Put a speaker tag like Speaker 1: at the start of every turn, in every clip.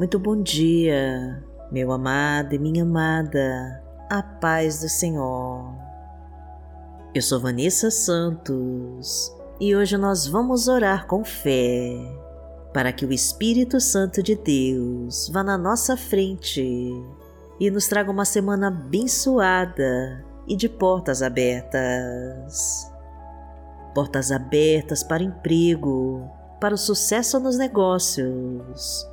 Speaker 1: Muito bom dia, meu amado e minha amada, a paz do Senhor. Eu sou Vanessa Santos e hoje nós vamos orar com fé para que o Espírito Santo de Deus vá na nossa frente e nos traga uma semana abençoada e de portas abertas. Portas abertas para emprego, para o sucesso nos negócios,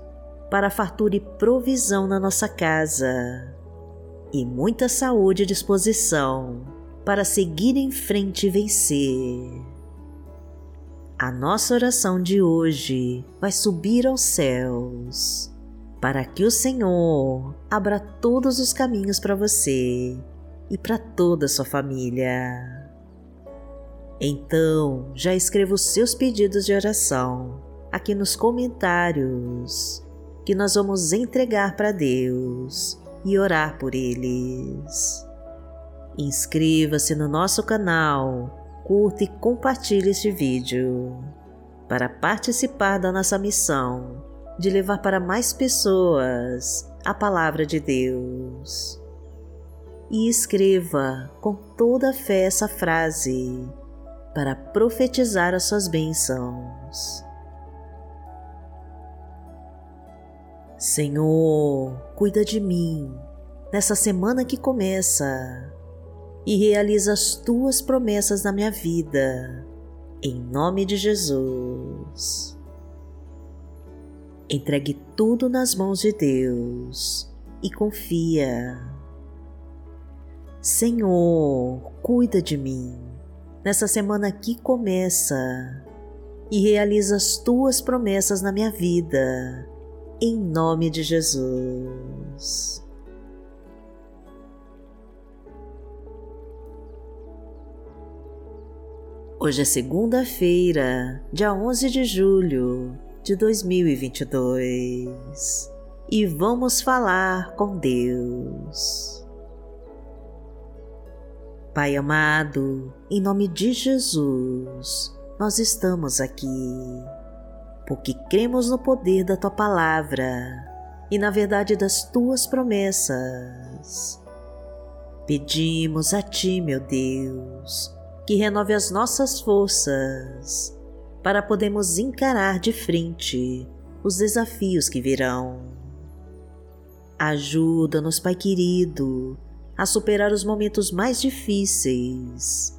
Speaker 1: para fartura e provisão na nossa casa e muita saúde e disposição para seguir em frente e vencer. A nossa oração de hoje vai subir aos céus para que o Senhor abra todos os caminhos para você e para toda a sua família. Então, já escreva os seus pedidos de oração aqui nos comentários, que nós vamos entregar para Deus e orar por eles. Inscreva-se no nosso canal, curta e compartilhe este vídeo para participar da nossa missão de levar para mais pessoas a palavra de Deus. E escreva com toda a fé essa frase para profetizar as suas bênçãos. Senhor, cuida de mim nessa semana que começa e realiza as tuas promessas na minha vida, em nome de Jesus. Entregue tudo nas mãos de Deus e confia. Senhor, cuida de mim nessa semana que começa e realiza as tuas promessas na minha vida, em nome de Jesus. Hoje é segunda-feira, dia 11 de julho de 2022 e vamos falar com Deus. Pai amado, em nome de Jesus, nós estamos aqui porque cremos no poder da tua palavra e na verdade das tuas promessas. Pedimos a ti, meu Deus, que renove as nossas forças para podermos encarar de frente os desafios que virão. Ajuda-nos, Pai querido, a superar os momentos mais difíceis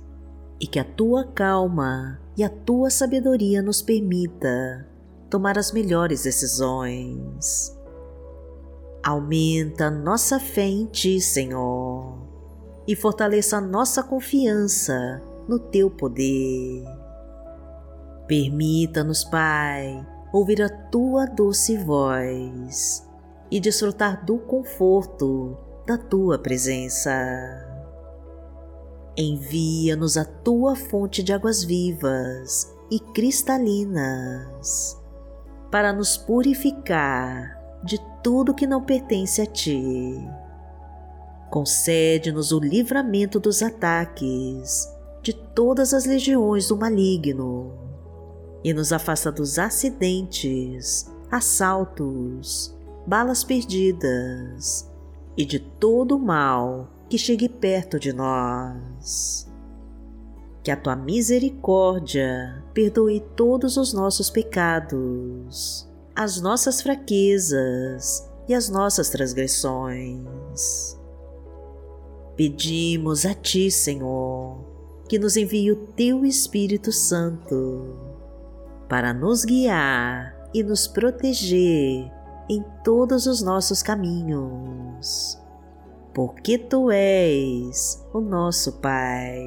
Speaker 1: e que a tua calma e a tua sabedoria nos permita tomar as melhores decisões. Aumenta nossa fé em Ti, Senhor, e fortaleça nossa confiança no Teu poder. Permita-nos, Pai, ouvir a tua doce voz e desfrutar do conforto da tua presença. Envia-nos a tua fonte de águas vivas e cristalinas para nos purificar de tudo que não pertence a ti. Concede-nos o livramento dos ataques de todas as legiões do maligno e nos afasta dos acidentes, assaltos, balas perdidas e de todo o mal que chegue perto de nós. Que a tua misericórdia perdoe todos os nossos pecados, as nossas fraquezas e as nossas transgressões. Pedimos a Ti, Senhor, que nos envie o Teu Espírito Santo para nos guiar e nos proteger em todos os nossos caminhos, porque Tu és o nosso Pai.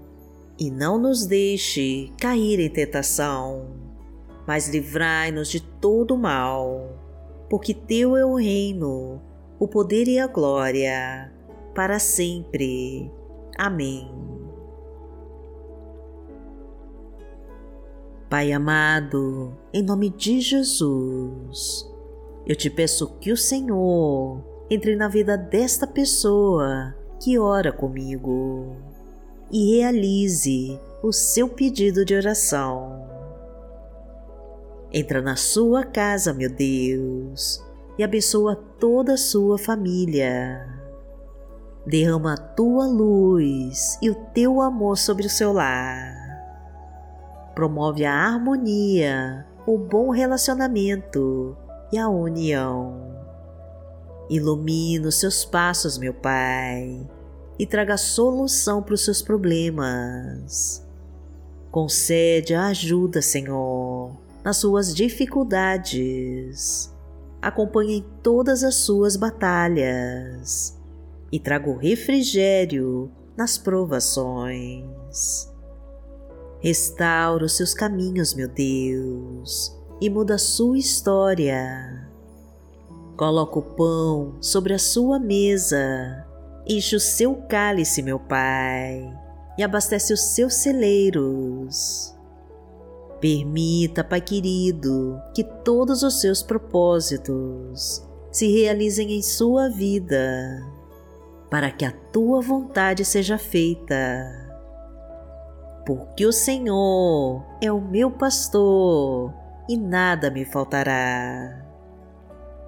Speaker 1: E não nos deixe cair em tentação, mas livrai-nos de todo mal, porque Teu é o reino, o poder e a glória, para sempre. Amém. Pai amado, em nome de Jesus, eu te peço que o Senhor entre na vida desta pessoa que ora comigo e realize o seu pedido de oração. Entra na sua casa, meu Deus, e abençoa toda a sua família. Derrama a tua luz e o teu amor sobre o seu lar. Promove a harmonia, o bom relacionamento e a união. Ilumina os seus passos, meu Pai, e traga solução para os seus problemas. Concede a ajuda, Senhor, nas suas dificuldades. Acompanhe em todas as suas batalhas e traga o refrigério nas provações. Restaura os seus caminhos, meu Deus, e muda a sua história. Coloca o pão sobre a sua mesa, enche o seu cálice, meu Pai, e abastece os seus celeiros. Permita, Pai querido, que todos os seus propósitos se realizem em sua vida, para que a tua vontade seja feita. Porque o Senhor é o meu pastor e nada me faltará.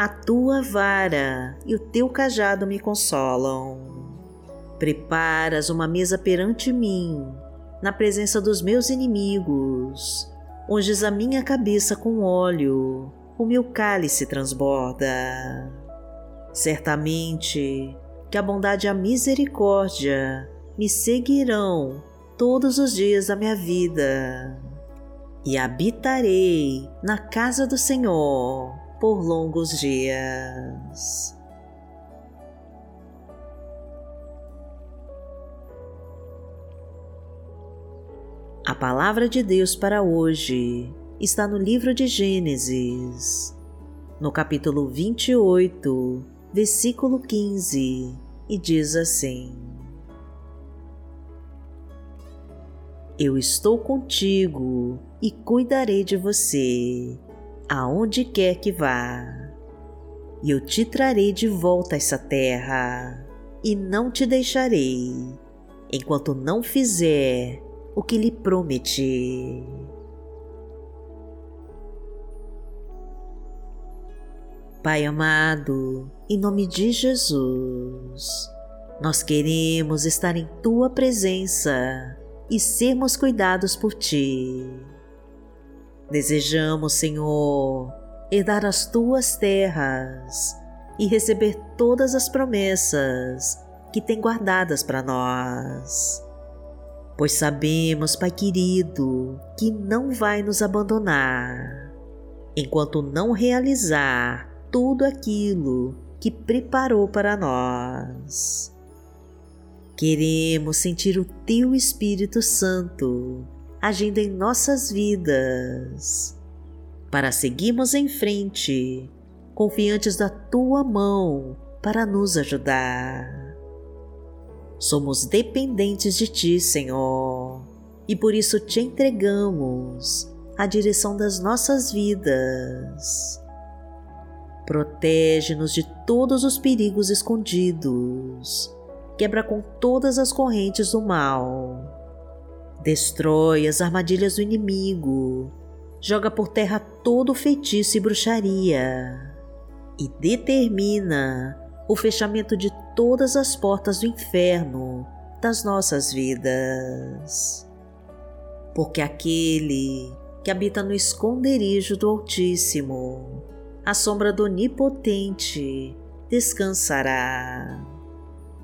Speaker 1: A tua vara e o teu cajado me consolam. Preparas uma mesa perante mim, na presença dos meus inimigos unges a minha cabeça com óleo, o meu cálice transborda. Certamente que a bondade e a misericórdia me seguirão todos os dias da minha vida, e habitarei na casa do Senhor por longos dias. A palavra de Deus para hoje está no livro de Gênesis, no capítulo 28, versículo 15, e diz assim: Eu estou contigo e cuidarei de você, aonde quer que vá. E eu te trarei de volta a essa terra, e não te deixarei, enquanto não fizer o que lhe prometi. Pai amado, em nome de Jesus, nós queremos estar em tua presença e sermos cuidados por ti. Desejamos, Senhor, herdar as tuas terras e receber todas as promessas que tem guardadas para nós pois sabemos, Pai querido, que não vai nos abandonar enquanto não realizar tudo aquilo que preparou para nós. Queremos sentir o Teu Espírito Santo agindo em nossas vidas, para seguirmos em frente, confiantes da Tua mão para nos ajudar. Somos dependentes de Ti, Senhor, e por isso te entregamos a direção das nossas vidas. Protege-nos de todos os perigos escondidos, quebra com todas as correntes do mal, destrói as armadilhas do inimigo, joga por terra todo feitiço e bruxaria e determina o fechamento de todas as portas do inferno das nossas vidas. Porque aquele que habita no esconderijo do Altíssimo, à sombra do Onipotente, descansará.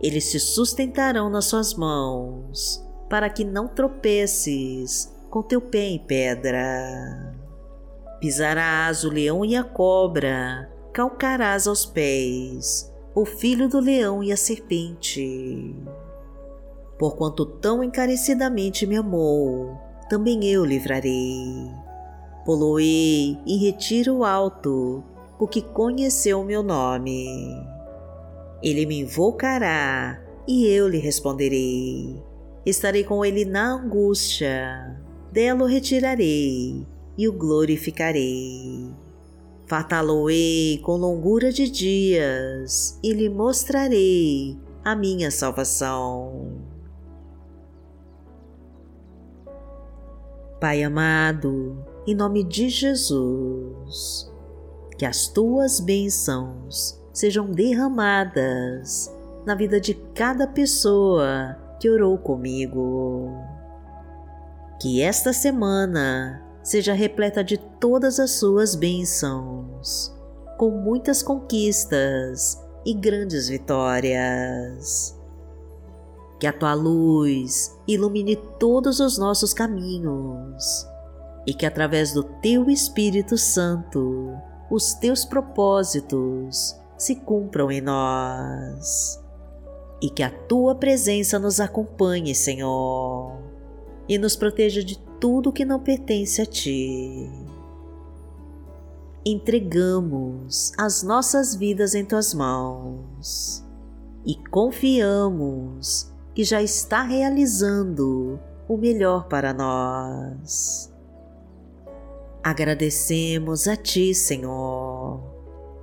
Speaker 1: Eles se sustentarão nas suas mãos, para que não tropeces com teu pé em pedra. Pisarás o leão e a cobra, calcarás aos pés o filho do leão e a serpente. Porquanto tão encarecidamente me amou, também eu livrarei. Poloei em retiro alto, porque conheceu o meu nome. Ele me invocará e eu lhe responderei. Estarei com ele na angústia, dela o retirarei e o glorificarei. Fartá-lo-ei com longura de dias e lhe mostrarei a minha salvação. Pai amado, em nome de Jesus, que as tuas bênçãos sejam derramadas na vida de cada pessoa que orou comigo. Que esta semana seja repleta de todas as suas bênçãos, com muitas conquistas e grandes vitórias. Que a tua luz ilumine todos os nossos caminhos e que através do teu Espírito Santo os teus propósitos se cumpram em nós. E que a tua presença nos acompanhe, Senhor, e nos proteja de tudo que não pertence a ti. Entregamos as nossas vidas em tuas mãos e confiamos que já está realizando o melhor para nós. Agradecemos a Ti, Senhor,